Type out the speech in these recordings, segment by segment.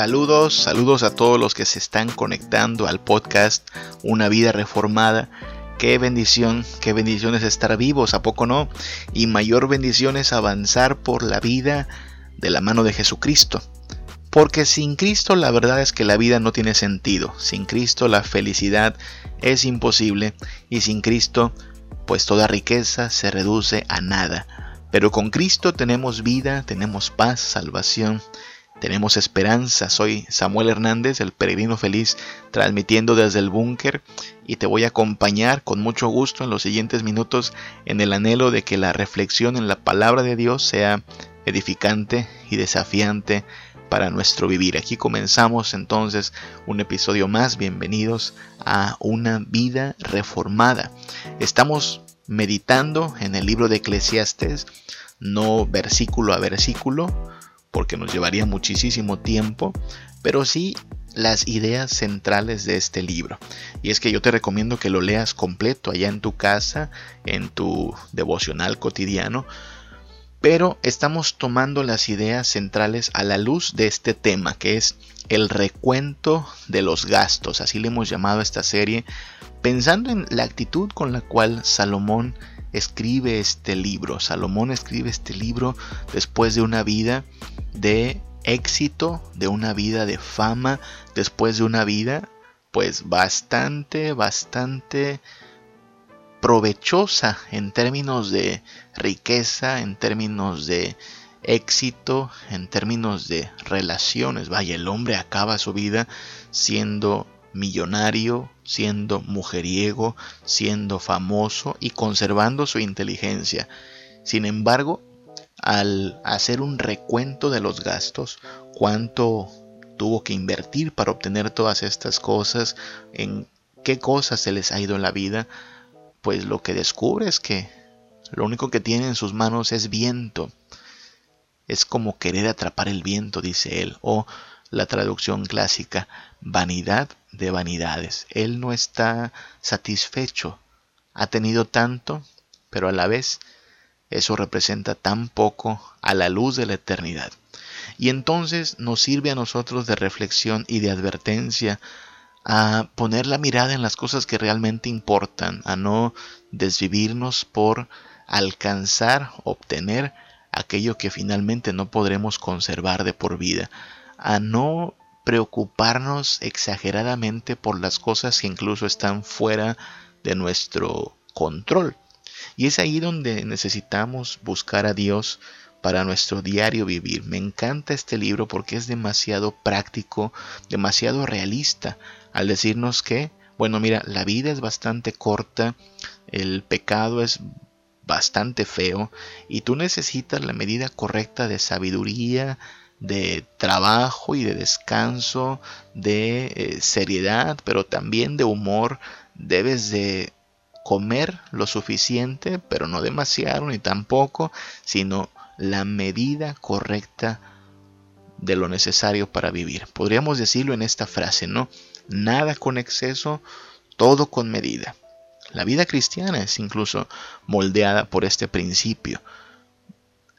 Saludos, saludos a todos los que se están conectando al podcast Una vida reformada. Qué bendición, qué bendición es estar vivos, ¿a poco no? Y mayor bendición es avanzar por la vida de la mano de Jesucristo. Porque sin Cristo la verdad es que la vida no tiene sentido. Sin Cristo la felicidad es imposible y sin Cristo pues toda riqueza se reduce a nada. Pero con Cristo tenemos vida, tenemos paz, salvación tenemos esperanza. Soy Samuel Hernández, el peregrino feliz, transmitiendo desde el búnker y te voy a acompañar con mucho gusto en los siguientes minutos en el anhelo de que la reflexión en la palabra de Dios sea edificante y desafiante para nuestro vivir. Aquí comenzamos entonces un episodio más. Bienvenidos a una vida reformada. Estamos meditando en el libro de Eclesiastes, no versículo a versículo, porque nos llevaría muchísimo tiempo, pero sí las ideas centrales de este libro. Y es que yo te recomiendo que lo leas completo allá en tu casa, en tu devocional cotidiano, pero estamos tomando las ideas centrales a la luz de este tema, que es el recuento de los gastos, así le hemos llamado a esta serie, pensando en la actitud con la cual Salomón escribe este libro. Salomón escribe este libro después de una vida de éxito, de una vida de fama, después de una vida pues bastante, bastante provechosa en términos de riqueza, en términos de éxito, en términos de relaciones. Vaya, el hombre acaba su vida siendo millonario, siendo mujeriego, siendo famoso y conservando su inteligencia. Sin embargo, al hacer un recuento de los gastos, cuánto tuvo que invertir para obtener todas estas cosas, en qué cosas se les ha ido en la vida, pues lo que descubre es que lo único que tiene en sus manos es viento. Es como querer atrapar el viento, dice él, o la traducción clásica, vanidad de vanidades. Él no está satisfecho. Ha tenido tanto, pero a la vez eso representa tan poco a la luz de la eternidad. Y entonces nos sirve a nosotros de reflexión y de advertencia a poner la mirada en las cosas que realmente importan, a no desvivirnos por alcanzar, obtener aquello que finalmente no podremos conservar de por vida, a no preocuparnos exageradamente por las cosas que incluso están fuera de nuestro control. Y es ahí donde necesitamos buscar a Dios para nuestro diario vivir. Me encanta este libro porque es demasiado práctico, demasiado realista, al decirnos que, bueno, mira, la vida es bastante corta, el pecado es bastante feo y tú necesitas la medida correcta de sabiduría, de trabajo y de descanso, de eh, seriedad, pero también de humor. Debes de comer lo suficiente, pero no demasiado ni tampoco, sino la medida correcta de lo necesario para vivir. Podríamos decirlo en esta frase, ¿no? Nada con exceso, todo con medida. La vida cristiana es incluso moldeada por este principio.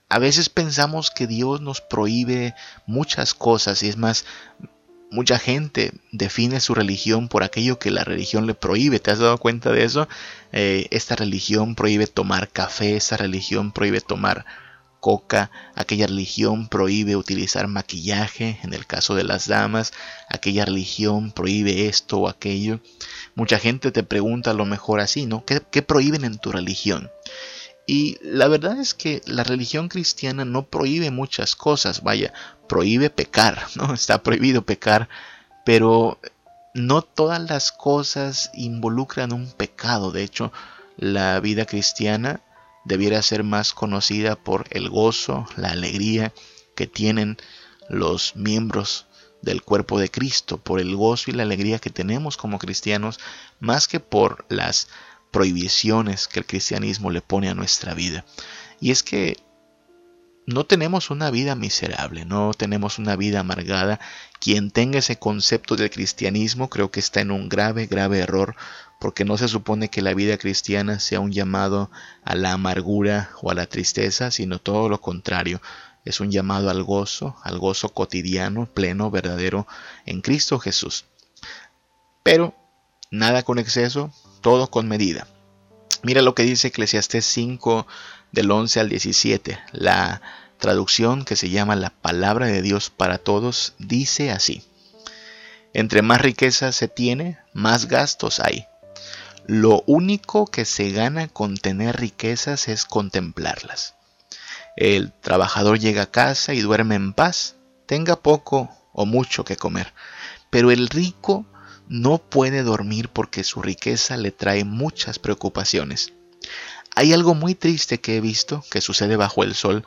A veces pensamos que Dios nos prohíbe muchas cosas y es más, mucha gente define su religión por aquello que la religión le prohíbe. ¿Te has dado cuenta de eso? Eh, esta religión prohíbe tomar café, esta religión prohíbe tomar coca, aquella religión prohíbe utilizar maquillaje, en el caso de las damas, aquella religión prohíbe esto o aquello. Mucha gente te pregunta a lo mejor así, ¿no? ¿Qué, qué prohíben en tu religión? Y la verdad es que la religión cristiana no prohíbe muchas cosas, vaya, prohíbe pecar, ¿no? Está prohibido pecar, pero no todas las cosas involucran un pecado. De hecho, la vida cristiana debiera ser más conocida por el gozo, la alegría que tienen los miembros del cuerpo de Cristo, por el gozo y la alegría que tenemos como cristianos, más que por las prohibiciones que el cristianismo le pone a nuestra vida. Y es que no tenemos una vida miserable, no tenemos una vida amargada. Quien tenga ese concepto del cristianismo creo que está en un grave, grave error, porque no se supone que la vida cristiana sea un llamado a la amargura o a la tristeza, sino todo lo contrario. es un llamado al gozo, al gozo cotidiano, pleno, verdadero en Cristo Jesús. Pero nada con exceso, todo con medida. Mira lo que dice Eclesiastés 5 del 11 al 17. La traducción que se llama la palabra de Dios para todos dice así. Entre más riqueza se tiene, más gastos hay. Lo único que se gana con tener riquezas es contemplarlas. El trabajador llega a casa y duerme en paz, tenga poco o mucho que comer. Pero el rico no puede dormir porque su riqueza le trae muchas preocupaciones. Hay algo muy triste que he visto que sucede bajo el sol,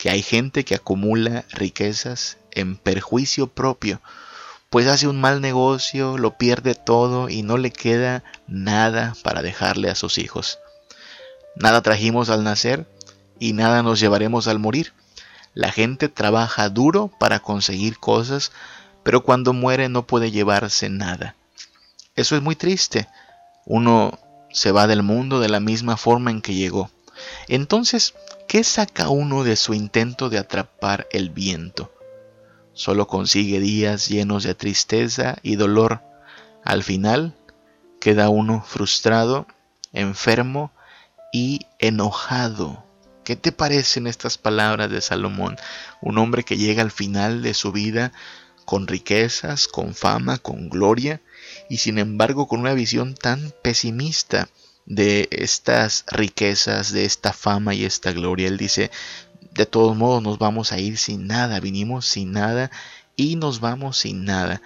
que hay gente que acumula riquezas en perjuicio propio, pues hace un mal negocio, lo pierde todo y no le queda nada para dejarle a sus hijos. Nada trajimos al nacer y nada nos llevaremos al morir. La gente trabaja duro para conseguir cosas, pero cuando muere no puede llevarse nada. Eso es muy triste. Uno se va del mundo de la misma forma en que llegó. Entonces, ¿qué saca uno de su intento de atrapar el viento? Solo consigue días llenos de tristeza y dolor. Al final, queda uno frustrado, enfermo y enojado. ¿Qué te parecen estas palabras de Salomón? Un hombre que llega al final de su vida con riquezas, con fama, con gloria, y sin embargo con una visión tan pesimista de estas riquezas, de esta fama y esta gloria. Él dice, de todos modos nos vamos a ir sin nada, vinimos sin nada y nos vamos sin nada.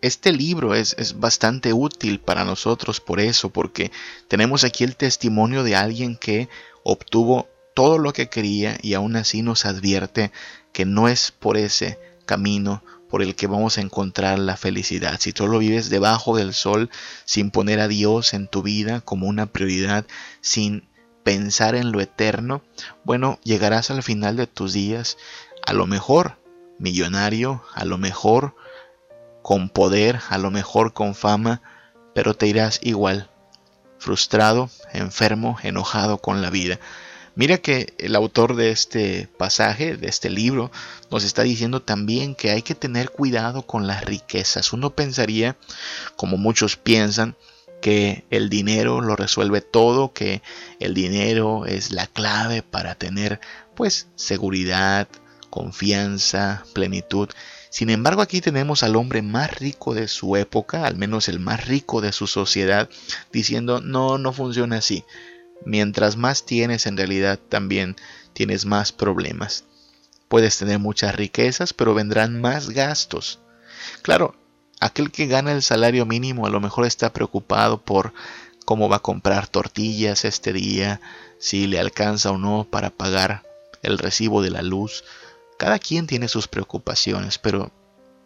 Este libro es, es, bastante útil para nosotros por eso, porque tenemos aquí el testimonio de alguien que obtuvo todo lo que quería y aún así nos advierte que no es por ese camino por el que vamos a encontrar la felicidad. Si solo vives debajo del sol sin poner a Dios en tu vida como una prioridad, sin pensar en lo eterno, bueno, llegarás al final de tus días a lo mejor millonario, a lo mejor con poder, a lo mejor con fama, pero te irás igual, frustrado, enfermo, enojado con la vida. Mira que el autor de este pasaje, de este libro, nos está diciendo también que hay que tener cuidado con las riquezas. Uno pensaría, como muchos piensan, que el dinero lo resuelve todo, que el dinero es la clave para tener pues seguridad, confianza, plenitud. Sin embargo, aquí tenemos al hombre más rico de su época, al menos el más rico de su sociedad, diciendo, no, no funciona así mientras más tienes en realidad también tienes más problemas. Puedes tener muchas riquezas, pero vendrán más gastos. Claro, aquel que gana el salario mínimo a lo mejor está preocupado por cómo va a comprar tortillas este día, si le alcanza o no para pagar el recibo de la luz. Cada quien tiene sus preocupaciones, pero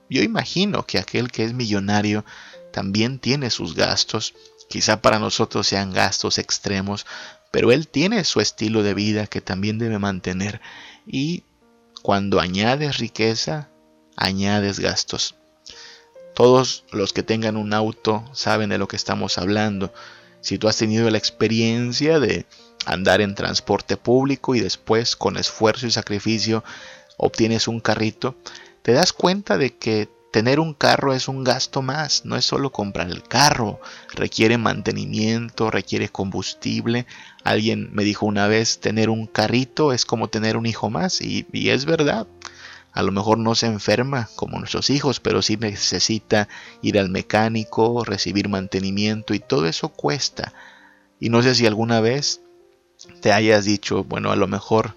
yo imagino que aquel que es millonario también tiene sus gastos Quizá para nosotros sean gastos extremos, pero él tiene su estilo de vida que también debe mantener y cuando añades riqueza, añades gastos. Todos los que tengan un auto saben de lo que estamos hablando. Si tú has tenido la experiencia de andar en transporte público y después con esfuerzo y sacrificio obtienes un carrito, te das cuenta de que Tener un carro es un gasto más, no es solo comprar el carro, requiere mantenimiento, requiere combustible. Alguien me dijo una vez, tener un carrito es como tener un hijo más, y, es verdad. A lo mejor no se enferma como nuestros hijos, pero sí necesita ir al mecánico, recibir mantenimiento y todo eso cuesta. Y no sé si alguna vez te hayas dicho, bueno, a lo mejor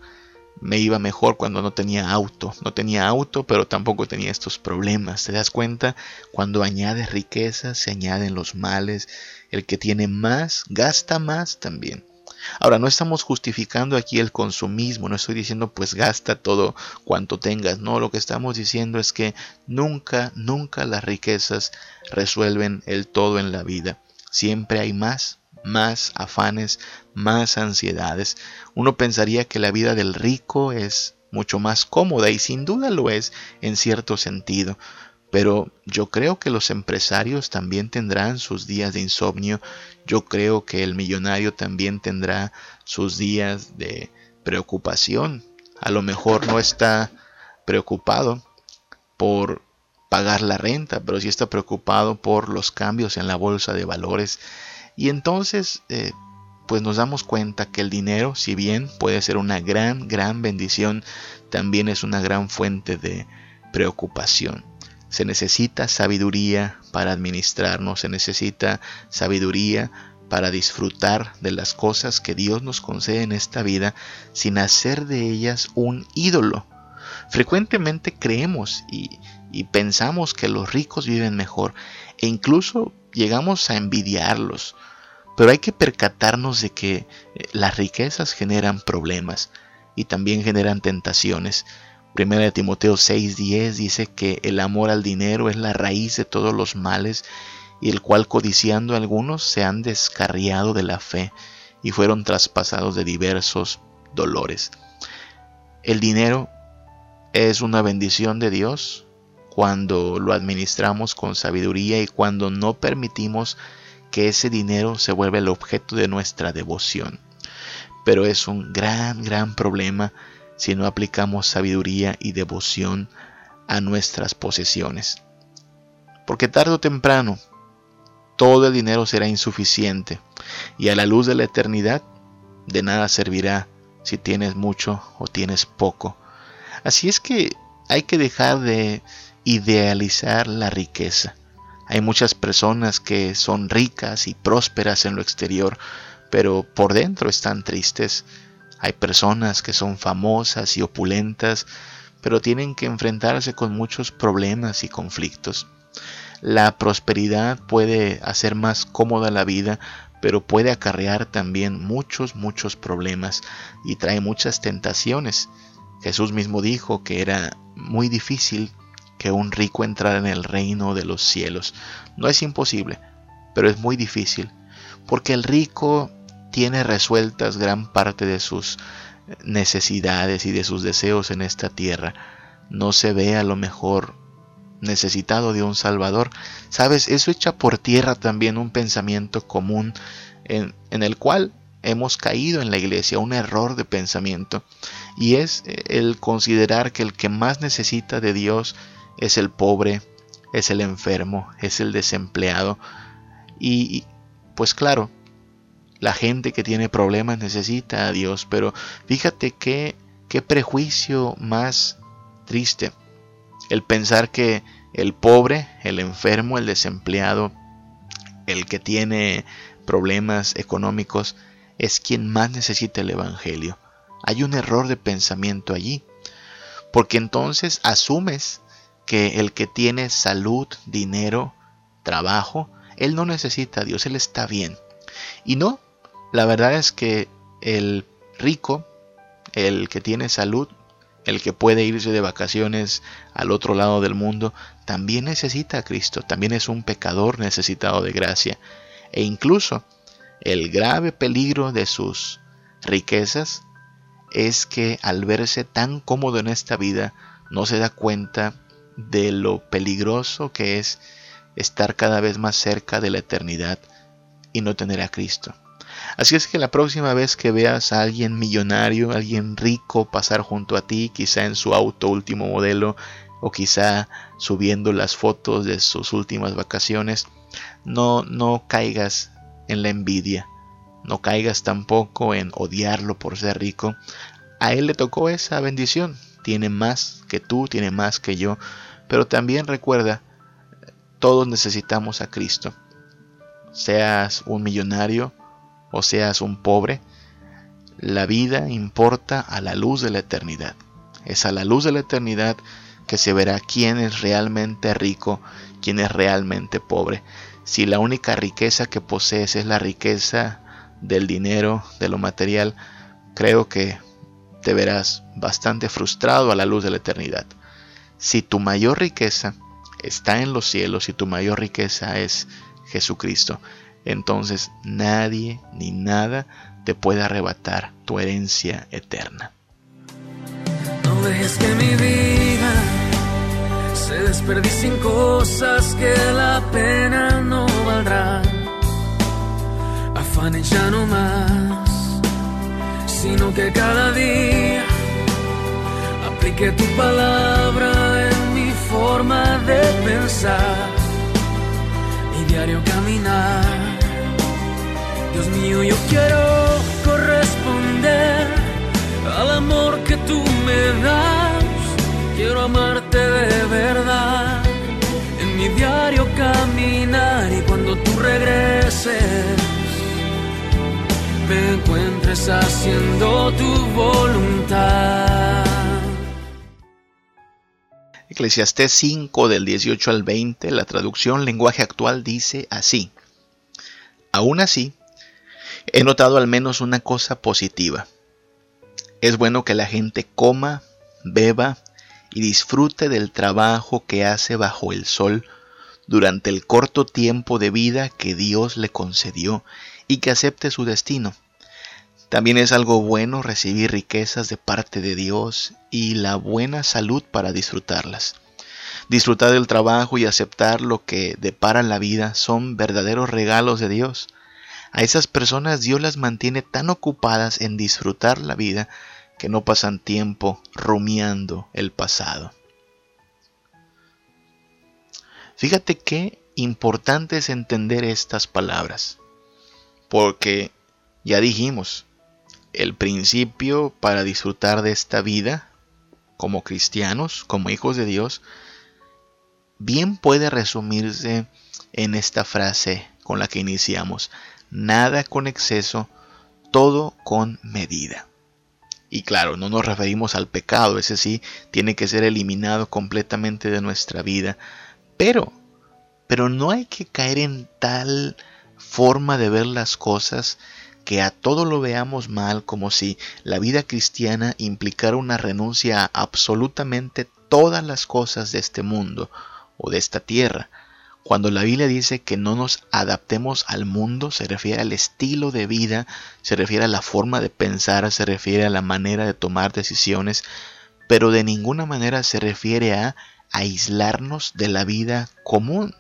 me iba mejor cuando no tenía auto. No tenía auto, pero tampoco tenía estos problemas. ¿Te das cuenta? Cuando añades riqueza, se añaden los males. El que tiene más, gasta más también. Ahora, no estamos justificando aquí el consumismo, no estoy diciendo pues gasta todo cuanto tengas, no, lo que estamos diciendo es que nunca, nunca las riquezas resuelven el todo en la vida. Siempre hay más, más afanes, más ansiedades. Uno pensaría que la vida del rico es mucho más cómoda y sin duda lo es en cierto sentido. Pero yo creo que los empresarios también tendrán sus días de insomnio, yo creo que el millonario también tendrá sus días de preocupación. A lo mejor no está preocupado por pagar la renta, pero sí está preocupado por los cambios en la bolsa de valores. Y entonces, eh, pues nos damos cuenta que el dinero, si bien puede ser una gran, gran bendición, también es una gran fuente de preocupación. Se necesita sabiduría para administrarnos, se necesita sabiduría para disfrutar de las cosas que Dios nos concede en esta vida sin hacer de ellas un ídolo. Frecuentemente creemos y, y pensamos que los ricos viven mejor e incluso llegamos a envidiarlos. Pero hay que percatarnos de que eh, las riquezas generan problemas y también generan tentaciones. Primera de Timoteo 6:10 dice que el amor al dinero es la raíz de todos los males y el cual codiciando algunos se han descarriado de la fe y fueron traspasados de diversos dolores. El dinero es una bendición de Dios cuando lo administramos con sabiduría y cuando no permitimos que ese dinero se vuelva el objeto de nuestra devoción. Pero es un gran, gran problema si no aplicamos sabiduría y devoción a nuestras posesiones. Porque tarde o temprano todo el dinero será insuficiente y a la luz de la eternidad de nada servirá si tienes mucho o tienes poco. Así es que hay que dejar de idealizar la riqueza. Hay muchas personas que son ricas y prósperas en lo exterior, pero por dentro están tristes. Hay personas que son famosas y opulentas, pero tienen que enfrentarse con muchos problemas y conflictos. La prosperidad puede hacer más cómoda la vida, pero puede acarrear también muchos, muchos problemas y trae muchas tentaciones. Jesús mismo dijo que era muy difícil que un rico entrara en el reino de los cielos. No es imposible, pero es muy difícil, porque el rico tiene resueltas gran parte de sus necesidades y de sus deseos en esta tierra. No se ve a lo mejor necesitado de un Salvador. Sabes, eso echa por tierra también un pensamiento común en, el cual hemos caído en la iglesia, un error de pensamiento, y es el considerar que el que más necesita de Dios es el pobre, es el enfermo, es el desempleado, y pues claro, la gente que tiene problemas necesita a Dios, pero fíjate qué, qué prejuicio más triste el pensar que el pobre, el enfermo, el desempleado, el que tiene problemas económicos, es quien más necesita el Evangelio. Hay un error de pensamiento allí, porque entonces asumes que el que tiene salud, dinero, trabajo, él no necesita a Dios, él está bien. Y no, la verdad es que el rico, el que tiene salud, el que puede irse de vacaciones al otro lado del mundo, también necesita a Cristo, también es un pecador necesitado de gracia. E incluso el grave peligro de sus riquezas es que al verse tan cómodo en esta vida, no se da cuenta de lo peligroso que es estar cada vez más cerca de la eternidad y no tener a Cristo. Así es que la próxima vez que veas a alguien millonario, alguien rico pasar junto a ti, quizá en su auto último modelo o quizá subiendo las fotos de sus últimas vacaciones, no no caigas en la envidia, no caigas tampoco en odiarlo por ser rico. A él le tocó esa bendición, tiene más que tú, tiene más que yo, pero también recuerda, todos necesitamos a Cristo. Seas un millonario, o seas un pobre, la vida importa a la luz de la eternidad. Es a la luz de la eternidad que se verá quién es realmente rico, quién es realmente pobre. Si la única riqueza que posees es la riqueza del dinero, de lo material, creo que te verás bastante frustrado a la luz de la eternidad. Si tu mayor riqueza está en los cielos y tu mayor riqueza es Jesucristo, entonces nadie ni nada te puede arrebatar tu herencia eterna. No dejes que mi vida se desperdicie en cosas que la pena no valdrá. Afanes ya no más, sino que cada día Aplique tu palabra forma de pensar, mi diario caminar. Dios mío, yo quiero corresponder al amor que tú me das. Quiero amarte de verdad en mi diario caminar y cuando tú regreses me encuentres haciendo tu voluntad. Eclesiastés 5 del 18 al 20, la traducción lenguaje actual dice así. Aún así, he notado al menos una cosa positiva. Es bueno que la gente coma, beba y disfrute del trabajo que hace bajo el sol durante el corto tiempo de vida que Dios le concedió y que acepte su destino. También es algo bueno recibir riquezas de parte de Dios y la buena salud para disfrutarlas. Disfrutar del trabajo y aceptar lo que depara la vida son verdaderos regalos de Dios. A esas personas Dios las mantiene tan ocupadas en disfrutar la vida que no pasan tiempo rumiando el pasado. Fíjate qué importante es entender estas palabras. Porque ya dijimos, el principio para disfrutar de esta vida como cristianos, como hijos de Dios, bien puede resumirse en esta frase con la que iniciamos. Nada con exceso, todo con medida. Y claro, no nos referimos al pecado, ese sí tiene que ser eliminado completamente de nuestra vida. Pero, pero no hay que caer en tal forma de ver las cosas que a todo lo veamos mal como si la vida cristiana implicara una renuncia a absolutamente todas las cosas de este mundo o de esta tierra. Cuando la Biblia dice que no nos adaptemos al mundo, se refiere al estilo de vida, se refiere a la forma de pensar, se refiere a la manera de tomar decisiones, pero de ninguna manera se refiere a aislarnos de la vida común.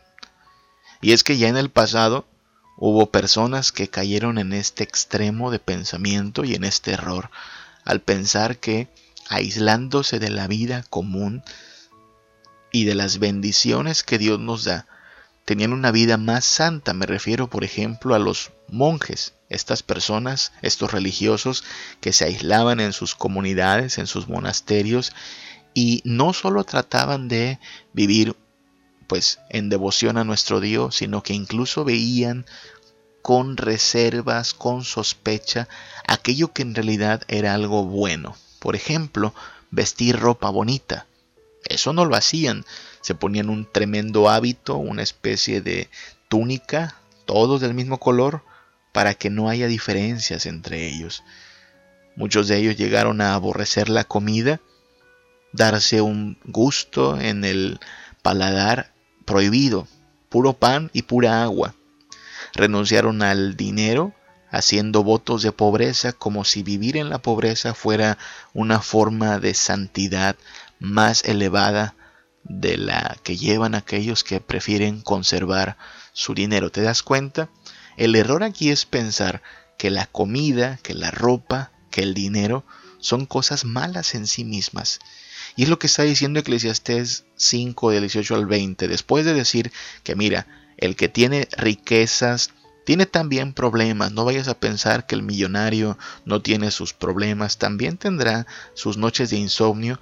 Y es que ya en el pasado Hubo personas que cayeron en este extremo de pensamiento y en este error, al pensar que aislándose de la vida común y de las bendiciones que Dios nos da, tenían una vida más santa. Me refiero, por ejemplo, a los monjes, estas personas, estos religiosos que se aislaban en sus comunidades, en sus monasterios, y no solo trataban de vivir pues en devoción a nuestro Dios, sino que incluso veían con reservas, con sospecha, aquello que en realidad era algo bueno. Por ejemplo, vestir ropa bonita. Eso no lo hacían. Se ponían un tremendo hábito, una especie de túnica, todos del mismo color, para que no haya diferencias entre ellos. Muchos de ellos llegaron a aborrecer la comida, darse un gusto en el paladar prohibido, puro pan y pura agua. Renunciaron al dinero, haciendo votos de pobreza como si vivir en la pobreza fuera una forma de santidad más elevada de la que llevan aquellos que prefieren conservar su dinero. ¿Te das cuenta? El error aquí es pensar que la comida, que la ropa, que el dinero son cosas malas en sí mismas. Y es lo que está diciendo Eclesiastés 5, del 18 al 20, después de decir que mira, el que tiene riquezas tiene también problemas. No vayas a pensar que el millonario no tiene sus problemas. También tendrá sus noches de insomnio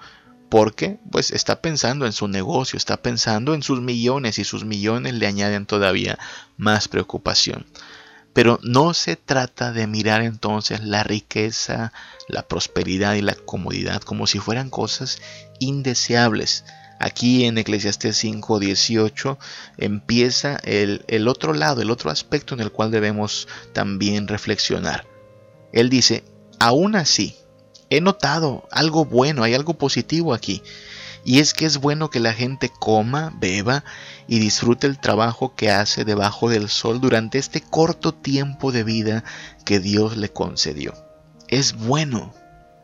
porque pues está pensando en su negocio, está pensando en sus millones y sus millones le añaden todavía más preocupación. Pero no se trata de mirar entonces la riqueza, la prosperidad y la comodidad como si fueran cosas indeseables. Aquí en Eclesiastés 5:18 empieza el, el otro lado, el otro aspecto en el cual debemos también reflexionar. Él dice, aún así, he notado algo bueno, hay algo positivo aquí. Y es que es bueno que la gente coma, beba y disfrute el trabajo que hace debajo del sol durante este corto tiempo de vida que Dios le concedió. Es bueno,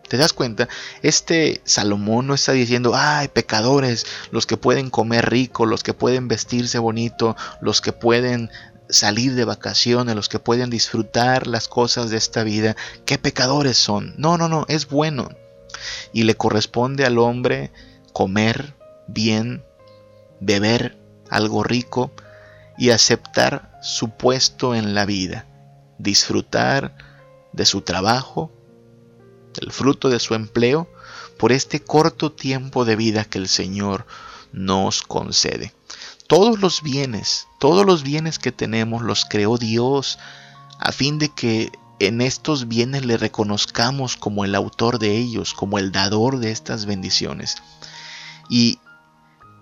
¿Te das cuenta? Este Salomón no está diciendo, ay, pecadores, los que pueden comer rico, los que pueden vestirse bonito, los que pueden salir de vacaciones, los que pueden disfrutar las cosas de esta vida, qué pecadores son. No, no, no, es bueno. Y le corresponde al hombre comer bien, beber algo rico y aceptar su puesto en la vida, disfrutar de su trabajo, del fruto de su empleo, por este corto tiempo de vida que el Señor nos concede. Todos los bienes, todos los bienes que tenemos los creó Dios a fin de que en estos bienes le reconozcamos como el autor de ellos, como el dador de estas bendiciones. Y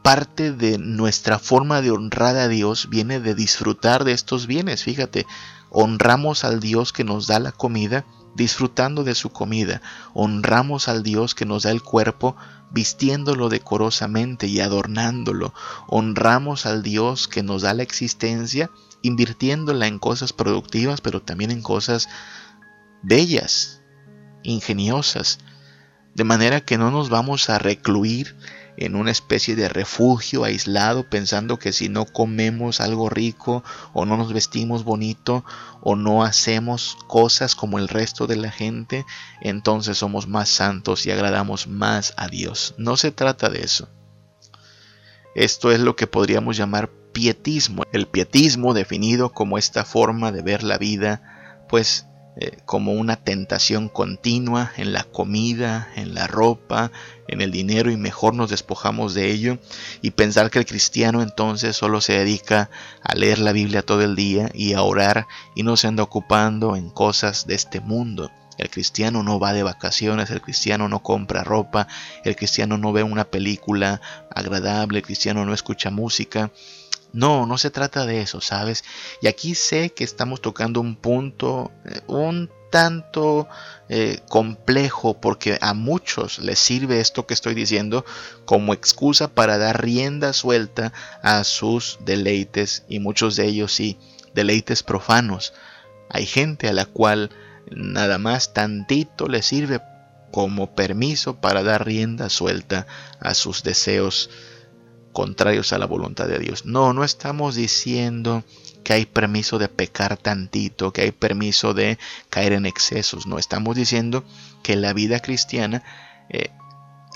parte de nuestra forma de honrar a Dios viene de disfrutar de estos bienes. Fíjate, honramos al Dios que nos da la comida disfrutando de su comida. Honramos al Dios que nos da el cuerpo vistiéndolo decorosamente y adornándolo. Honramos al Dios que nos da la existencia invirtiéndola en cosas productivas, pero también en cosas bellas, ingeniosas, de manera que no nos vamos a recluir en una especie de refugio aislado pensando que si no comemos algo rico o no nos vestimos bonito o no hacemos cosas como el resto de la gente, entonces somos más santos y agradamos más a Dios. No se trata de eso. Esto es lo que podríamos llamar pietismo. El pietismo definido como esta forma de ver la vida, pues eh, como una tentación continua en la comida, en la ropa, en el dinero y mejor nos despojamos de ello y pensar que el cristiano entonces solo se dedica a leer la Biblia todo el día y a orar y no se anda ocupando en cosas de este mundo. El cristiano no va de vacaciones, el cristiano no compra ropa, el cristiano no ve una película agradable, el cristiano no escucha música. No, no se trata de eso, ¿sabes? Y aquí sé que estamos tocando un punto eh, un tanto eh, complejo porque a muchos les sirve esto que estoy diciendo como excusa para dar rienda suelta a sus deleites y muchos de ellos sí, deleites profanos. Hay gente a la cual nada más tantito le sirve como permiso para dar rienda suelta a sus deseos contrarios a la voluntad de Dios. No, no estamos diciendo que hay permiso de pecar tantito, que hay permiso de caer en excesos. No, estamos diciendo que la vida cristiana eh,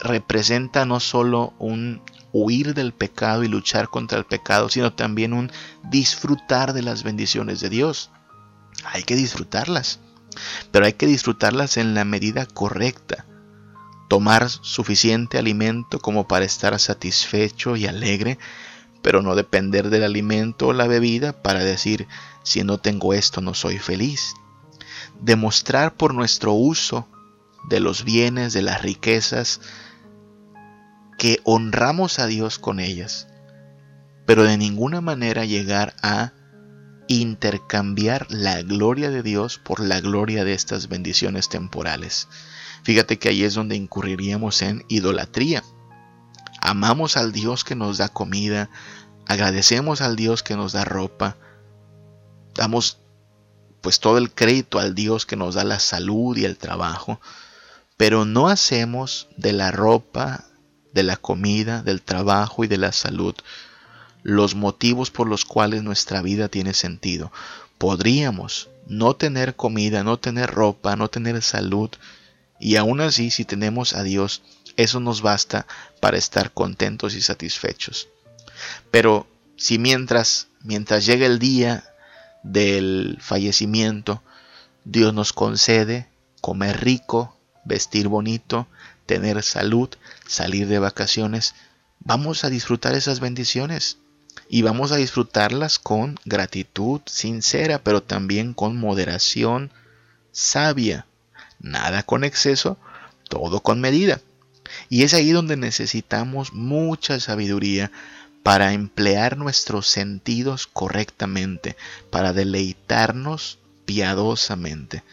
representa no solo un huir del pecado y luchar contra el pecado, sino también un disfrutar de las bendiciones de Dios. Hay que disfrutarlas, pero hay que disfrutarlas en la medida correcta tomar suficiente alimento como para estar satisfecho y alegre, pero no depender del alimento o la bebida para decir, si no tengo esto no soy feliz. Demostrar por nuestro uso de los bienes, de las riquezas, que honramos a Dios con ellas, pero de ninguna manera llegar a intercambiar la gloria de Dios por la gloria de estas bendiciones temporales. Fíjate que ahí es donde incurriríamos en idolatría. Amamos al Dios que nos da comida, agradecemos al Dios que nos da ropa, damos pues todo el crédito al Dios que nos da la salud y el trabajo, pero no hacemos de la ropa, de la comida, del trabajo y de la salud los motivos por los cuales nuestra vida tiene sentido. Podríamos no tener comida, no tener ropa, no tener salud, y aún así, si tenemos a Dios, eso nos basta para estar contentos y satisfechos. Pero si mientras, mientras llega el día del fallecimiento, Dios nos concede comer rico, vestir bonito, tener salud, salir de vacaciones, vamos a disfrutar esas bendiciones y vamos a disfrutarlas con gratitud sincera, pero también con moderación sabia nada con exceso, todo con medida. Y es ahí donde necesitamos mucha sabiduría para emplear nuestros sentidos correctamente, para deleitarnos piadosamente,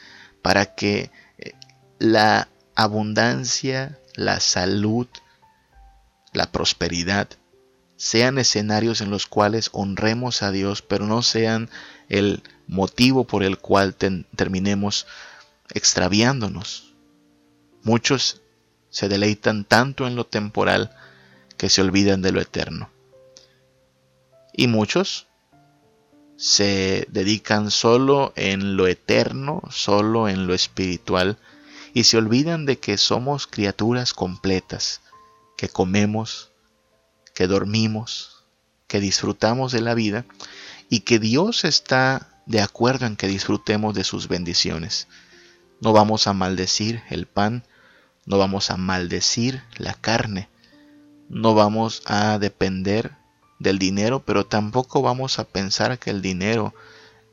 para que eh, la abundancia, la salud, la prosperidad sean escenarios en los cuales honremos a Dios, pero no sean el motivo por el cual terminemos extraviándonos. Muchos se deleitan tanto en lo temporal que se olvidan de lo eterno. Y muchos se dedican solo en lo eterno, solo en lo espiritual, y se olvidan de que somos criaturas completas, que comemos, que dormimos, que disfrutamos de la vida y que Dios está de acuerdo en que disfrutemos de sus bendiciones. No vamos a maldecir el pan, no vamos a maldecir la carne, no vamos a depender del dinero, pero tampoco vamos a pensar que el dinero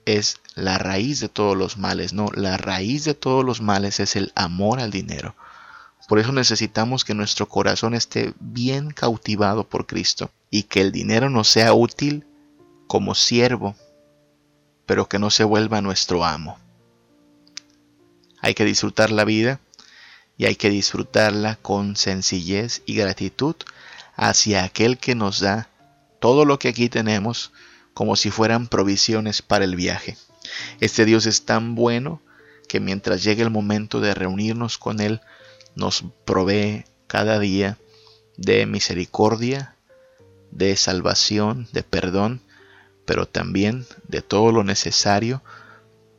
es la raíz de todos los males, no, la raíz de todos los males es el amor al dinero. Por eso necesitamos que nuestro corazón esté bien cautivado por Cristo y que el dinero nos sea útil como siervo, pero que no se vuelva nuestro amo. Hay que disfrutar la vida y hay que disfrutarla con sencillez y gratitud hacia aquel que nos da todo lo que aquí tenemos como si fueran provisiones para el viaje. Este Dios es tan bueno que mientras llegue el momento de reunirnos con Él, nos provee cada día de misericordia, de salvación, de perdón, pero también de todo lo necesario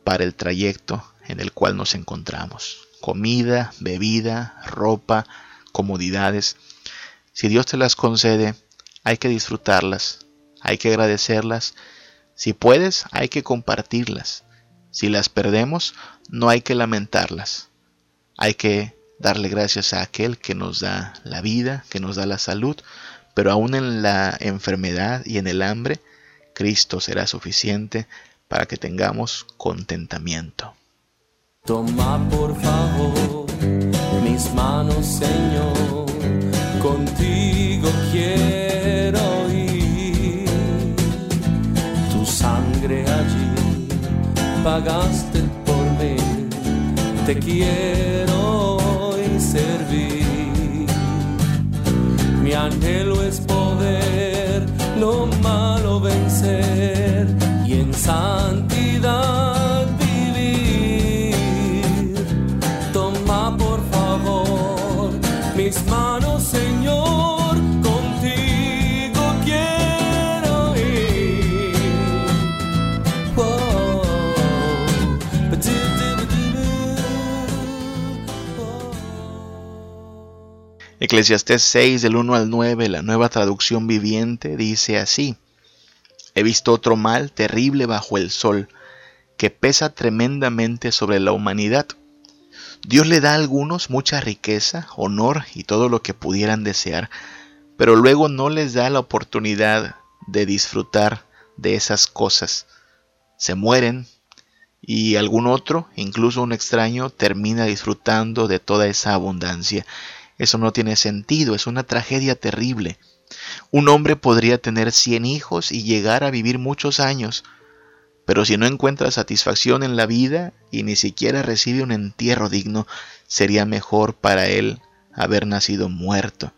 para el trayecto en el cual nos encontramos. Comida, bebida, ropa, comodidades. Si Dios te las concede, hay que disfrutarlas, hay que agradecerlas. Si puedes, hay que compartirlas. Si las perdemos, no hay que lamentarlas. Hay que darle gracias a aquel que nos da la vida, que nos da la salud, pero aún en la enfermedad y en el hambre, Cristo será suficiente para que tengamos contentamiento. Toma por favor mis manos, Señor, contigo quiero ir. Tu sangre allí pagaste por mí, te quiero servir. Mi anhelo es poder lo malo vencer y en Eclesiastés 6 del 1 al 9, la nueva traducción viviente, dice así. He visto otro mal terrible bajo el sol, que pesa tremendamente sobre la humanidad Dios le da a algunos mucha riqueza, honor y todo lo que pudieran desear, pero luego no les da la oportunidad de disfrutar de esas cosas. Se mueren y algún otro, incluso un extraño, termina disfrutando de toda esa abundancia. Eso no tiene sentido, es una tragedia terrible. Un hombre podría tener cien hijos y llegar a vivir muchos años, pero si no encuentra satisfacción en la vida y ni siquiera recibe un entierro digno, sería mejor para él haber nacido muerto.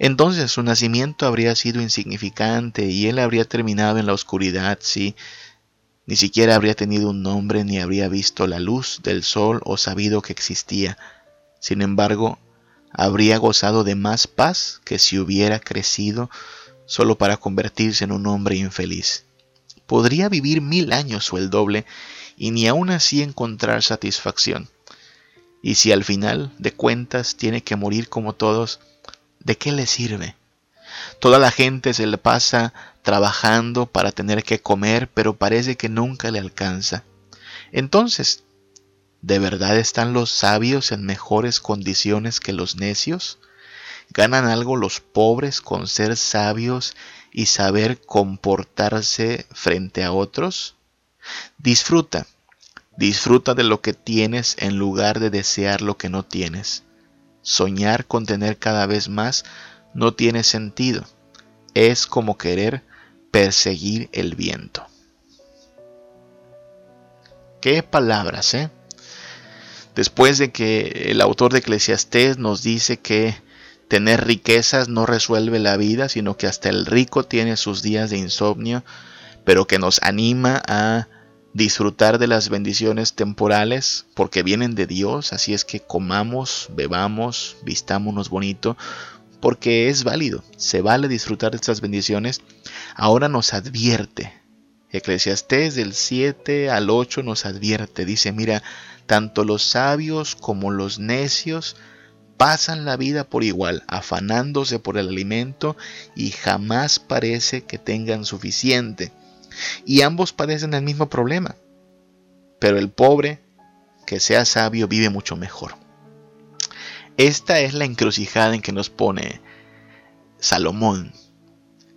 Entonces su nacimiento habría sido insignificante y él habría terminado en la oscuridad, sí, ni siquiera habría tenido un nombre ni habría visto la luz del sol o sabido que existía. Sin embargo, habría gozado de más paz que si hubiera crecido solo para convertirse en un hombre infeliz podría vivir mil años o el doble y ni aún así encontrar satisfacción. Y si al final de cuentas tiene que morir como todos, ¿de qué le sirve? Toda la gente se le pasa trabajando para tener que comer, pero parece que nunca le alcanza. Entonces, ¿de verdad están los sabios en mejores condiciones que los necios? ¿Ganan algo los pobres con ser sabios y saber comportarse frente a otros? Disfruta, disfruta de lo que tienes en lugar de desear lo que no tienes. Soñar con tener cada vez más no tiene sentido. Es como querer perseguir el viento. Qué palabras, ¿eh? Después de que el autor de Eclesiastés nos dice que Tener riquezas no resuelve la vida, sino que hasta el rico tiene sus días de insomnio, pero que nos anima a disfrutar de las bendiciones temporales porque vienen de Dios, así es que comamos, bebamos, vistámonos bonito, porque es válido, se vale disfrutar de estas bendiciones. Ahora nos advierte Eclesiastés del 7 al 8 nos advierte, dice, mira, tanto los sabios como los necios pasan la vida por igual, afanándose por el alimento y jamás parece que tengan suficiente. Y ambos padecen el mismo problema. Pero el pobre, que sea sabio, vive mucho mejor. Esta es la encrucijada en que nos pone Salomón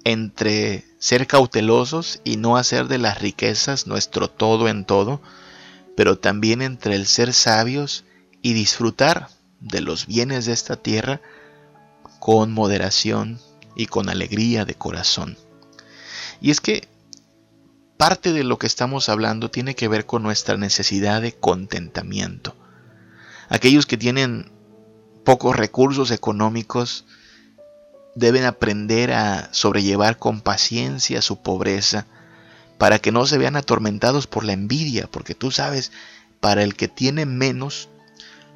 entre ser cautelosos y no hacer de las riquezas nuestro todo en todo, pero también entre el ser sabios y disfrutar de los bienes de esta tierra con moderación y con alegría de corazón. Y es que parte de lo que estamos hablando tiene que ver con nuestra necesidad de contentamiento. Aquellos que tienen pocos recursos económicos deben aprender a sobrellevar con paciencia su pobreza para que no se vean atormentados por la envidia, porque tú sabes, para el que tiene menos,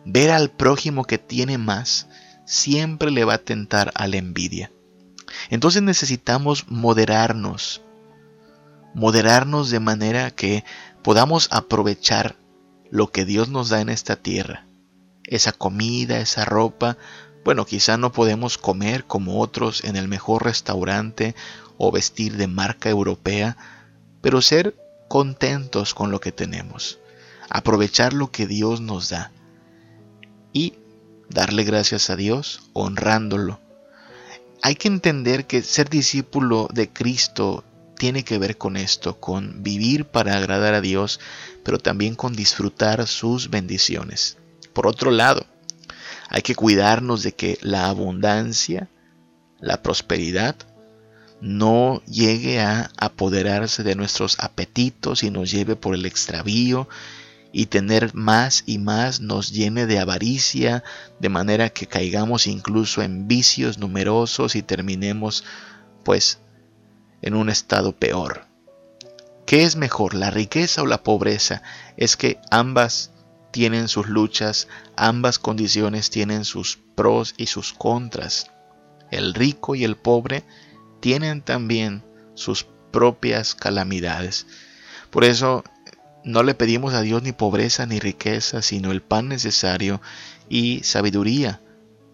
ver al prójimo que tiene más siempre le va a tentar a la envidia. Entonces necesitamos moderarnos, moderarnos de manera que podamos aprovechar lo que Dios nos da en esta tierra, esa comida, esa ropa. Bueno, quizá no podemos comer como otros en el mejor restaurante o vestir de marca europea, pero ser contentos con lo que tenemos, aprovechar lo que Dios nos da y darle gracias a Dios honrándolo. Hay que entender que ser discípulo de Cristo tiene que ver con esto, con vivir para agradar a Dios, pero también con disfrutar sus bendiciones. Por otro lado, hay que cuidarnos de que la abundancia, la prosperidad, no llegue a apoderarse de nuestros apetitos y nos lleve por el extravío y tener más y más nos llene de avaricia, de manera que caigamos incluso en vicios numerosos y terminemos pues en un estado peor. ¿Qué es mejor, la riqueza o la pobreza? Es que ambas tienen sus luchas, ambas condiciones tienen sus pros y sus contras. El rico y el pobre tienen también sus propias calamidades. Por eso no le pedimos a Dios ni pobreza ni riqueza, sino el pan necesario y sabiduría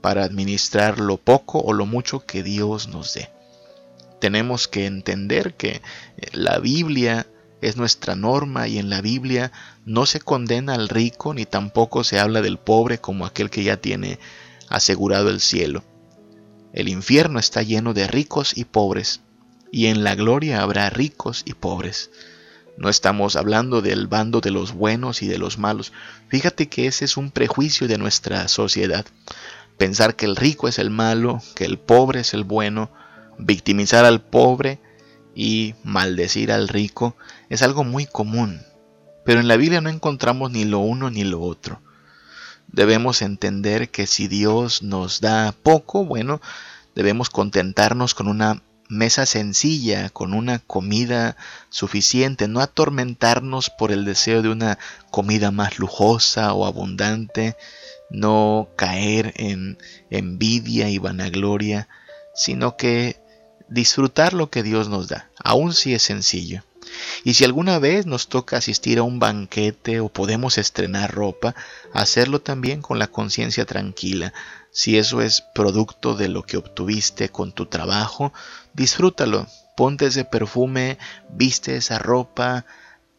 para administrar lo poco o lo mucho que Dios nos dé. Tenemos que entender que eh, la Biblia es nuestra norma y en la Biblia no se condena al rico ni tampoco se habla del pobre como aquel que ya tiene asegurado el cielo. El infierno está lleno de ricos y pobres, y en la gloria habrá ricos y pobres. No estamos hablando del bando de los buenos y de los malos. Fíjate que ese es un prejuicio de nuestra sociedad. Pensar que el rico es el malo, que el pobre es el bueno, victimizar al pobre y maldecir al rico es algo muy común. Pero en la Biblia no encontramos ni lo uno ni lo otro. Debemos entender que si Dios nos da poco, bueno, debemos contentarnos con una mesa sencilla, con una comida suficiente, no atormentarnos por el deseo de una comida más lujosa o abundante, no caer en envidia y vanagloria, sino que disfrutar lo que Dios nos da, aun si es sencillo. Y si alguna vez nos toca asistir a un banquete o podemos estrenar ropa, hacerlo también con la conciencia tranquila, si eso es producto de lo que obtuviste con tu trabajo, disfrútalo. Ponte ese perfume, viste esa ropa,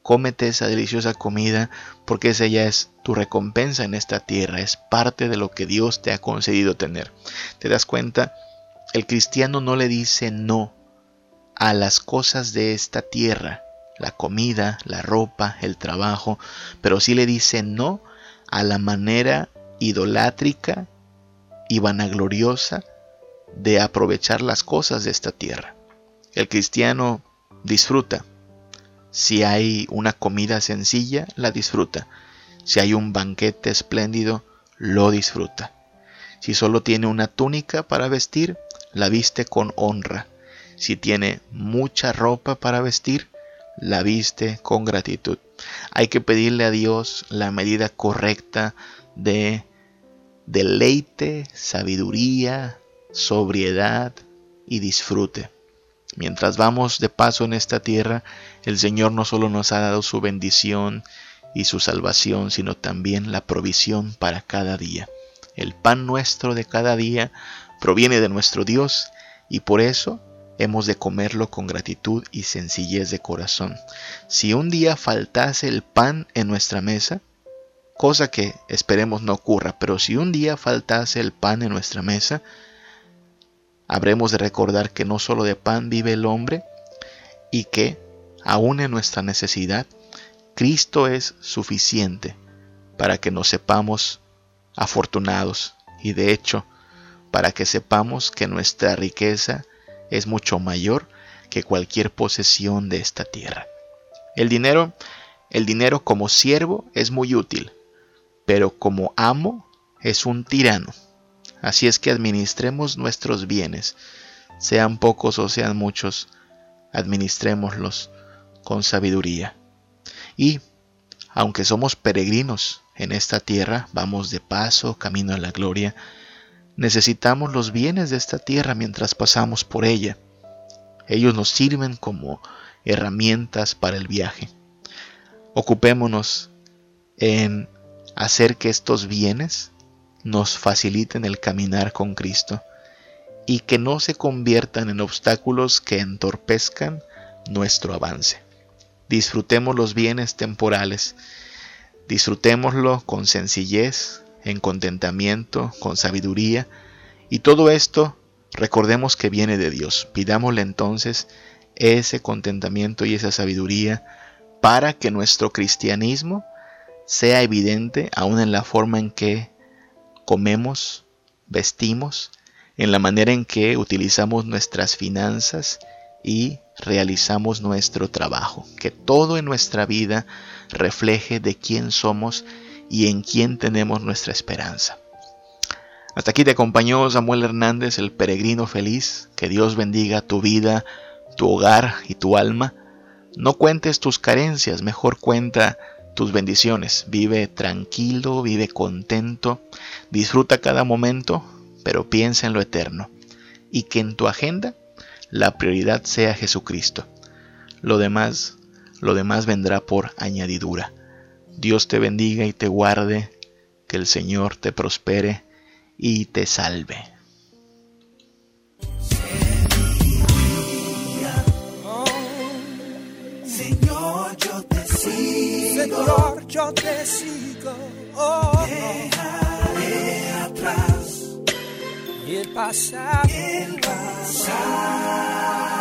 cómete esa deliciosa comida, porque esa ya es tu recompensa en esta tierra, es parte de lo que Dios te ha concedido tener. ¿Te das cuenta? El cristiano no le dice no a las cosas de esta tierra, la comida, la ropa, el trabajo, pero sí le dice no a la manera idolátrica y vanagloriosa de aprovechar las cosas de esta tierra. El cristiano disfruta. Si hay una comida sencilla, la disfruta. Si hay un banquete espléndido, lo disfruta. Si solo tiene una túnica para vestir, la viste con honra. Si tiene mucha ropa para vestir, la viste con gratitud. Hay que pedirle a Dios la medida correcta de deleite, sabiduría, sobriedad y disfrute. Mientras vamos de paso en esta tierra, el Señor no solo nos ha dado su bendición y su salvación, sino también la provisión para cada día. El pan nuestro de cada día proviene de nuestro Dios y por eso hemos de comerlo con gratitud y sencillez de corazón. Si un día faltase el pan en nuestra mesa, cosa que esperemos no ocurra, pero si un día faltase el pan en nuestra mesa, habremos de recordar que no solo de pan vive el hombre y que, aun en nuestra necesidad, Cristo es suficiente para que nos sepamos afortunados y de hecho para que sepamos que nuestra riqueza es mucho mayor que cualquier posesión de esta tierra. El dinero, el dinero como siervo es muy útil, pero como amo es un tirano. Así es que administremos nuestros bienes, sean pocos o sean muchos, administrémoslos con sabiduría. Y, aunque somos peregrinos en esta tierra, vamos de paso, camino a la gloria, necesitamos los bienes de esta tierra mientras pasamos por ella. Ellos nos sirven como herramientas para el viaje. Ocupémonos en hacer que estos bienes nos faciliten el caminar con Cristo y que no se conviertan en obstáculos que entorpezcan nuestro avance. Disfrutemos los bienes temporales, disfrutémoslo con sencillez, en contentamiento, con sabiduría, y todo esto recordemos que viene de Dios. Pidámosle entonces ese contentamiento y esa sabiduría para que nuestro cristianismo sea evidente aún en la forma en que comemos, vestimos, en la manera en que utilizamos nuestras finanzas y realizamos nuestro trabajo. Que todo en nuestra vida refleje de quién somos y en quién tenemos nuestra esperanza. Hasta aquí te acompañó Samuel Hernández, el peregrino feliz. Que Dios bendiga tu vida, tu hogar y tu alma. No cuentes tus carencias, mejor cuenta tus bendiciones. Vive tranquilo, vive contento, disfruta cada momento, pero piensa en lo eterno. Y que en tu agenda la prioridad sea Jesucristo. Lo demás, lo demás vendrá por añadidura. Dios te bendiga y te guarde, que el Señor te prospere y te salve. Señor, yo te sigo. Oh, Dejaré atrás el pasado. El pasado.